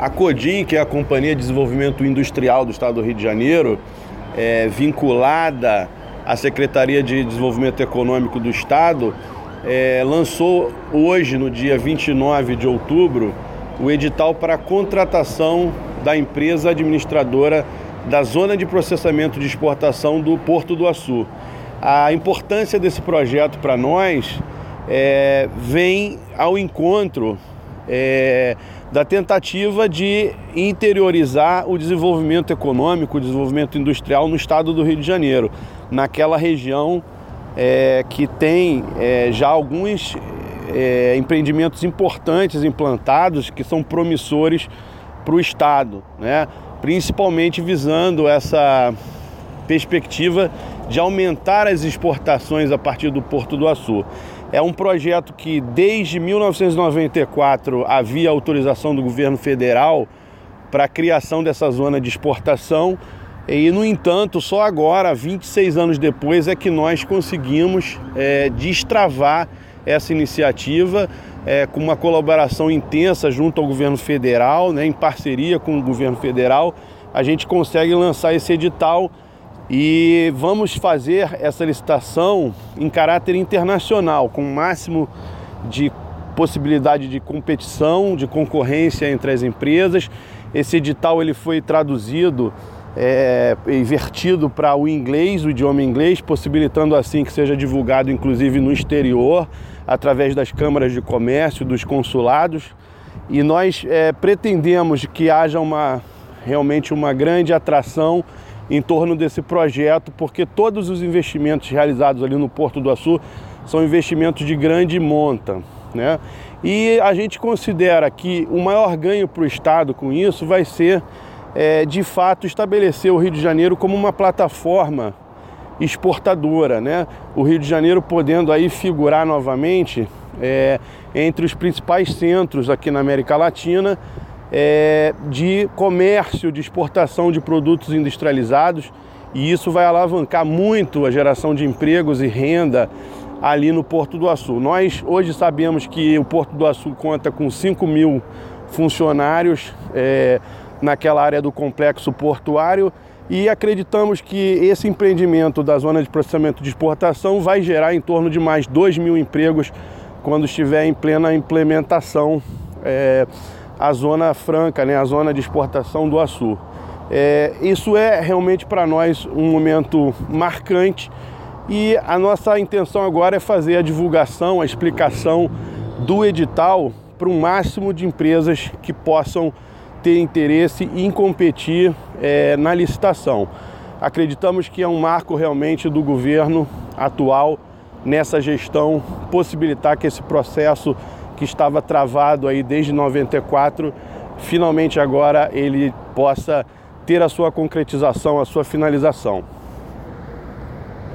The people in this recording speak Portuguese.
A CODIM, que é a Companhia de Desenvolvimento Industrial do Estado do Rio de Janeiro, é, vinculada à Secretaria de Desenvolvimento Econômico do Estado, é, lançou hoje, no dia 29 de outubro, o edital para a contratação da empresa administradora da zona de processamento de exportação do Porto do Açu. A importância desse projeto para nós é, vem ao encontro é, da tentativa de interiorizar o desenvolvimento econômico, o desenvolvimento industrial no estado do Rio de Janeiro, naquela região é, que tem é, já alguns é, empreendimentos importantes implantados que são promissores para o estado, né? principalmente visando essa perspectiva de aumentar as exportações a partir do Porto do Açu. É um projeto que desde 1994 havia autorização do governo federal para a criação dessa zona de exportação e, no entanto, só agora, 26 anos depois, é que nós conseguimos é, destravar essa iniciativa é, com uma colaboração intensa junto ao governo federal, né, em parceria com o governo federal. A gente consegue lançar esse edital e vamos fazer essa licitação em caráter internacional, com o máximo de possibilidade de competição, de concorrência entre as empresas. Esse edital ele foi traduzido é, invertido para o inglês, o idioma inglês, possibilitando assim que seja divulgado inclusive no exterior, através das câmaras de comércio, dos consulados. E nós é, pretendemos que haja uma realmente uma grande atração em torno desse projeto, porque todos os investimentos realizados ali no Porto do Açu são investimentos de grande monta. Né? E a gente considera que o maior ganho para o Estado com isso vai ser, é, de fato, estabelecer o Rio de Janeiro como uma plataforma exportadora. Né? O Rio de Janeiro podendo aí figurar novamente é, entre os principais centros aqui na América Latina é, de comércio, de exportação de produtos industrializados e isso vai alavancar muito a geração de empregos e renda ali no Porto do Açu. Nós hoje sabemos que o Porto do Açu conta com 5 mil funcionários é, naquela área do complexo portuário e acreditamos que esse empreendimento da zona de processamento de exportação vai gerar em torno de mais 2 mil empregos quando estiver em plena implementação. É, a zona franca, né, a zona de exportação do açu. É, isso é realmente para nós um momento marcante e a nossa intenção agora é fazer a divulgação, a explicação do edital para o máximo de empresas que possam ter interesse em competir é, na licitação. Acreditamos que é um marco realmente do governo atual nessa gestão possibilitar que esse processo que estava travado aí desde 94, finalmente agora ele possa ter a sua concretização, a sua finalização.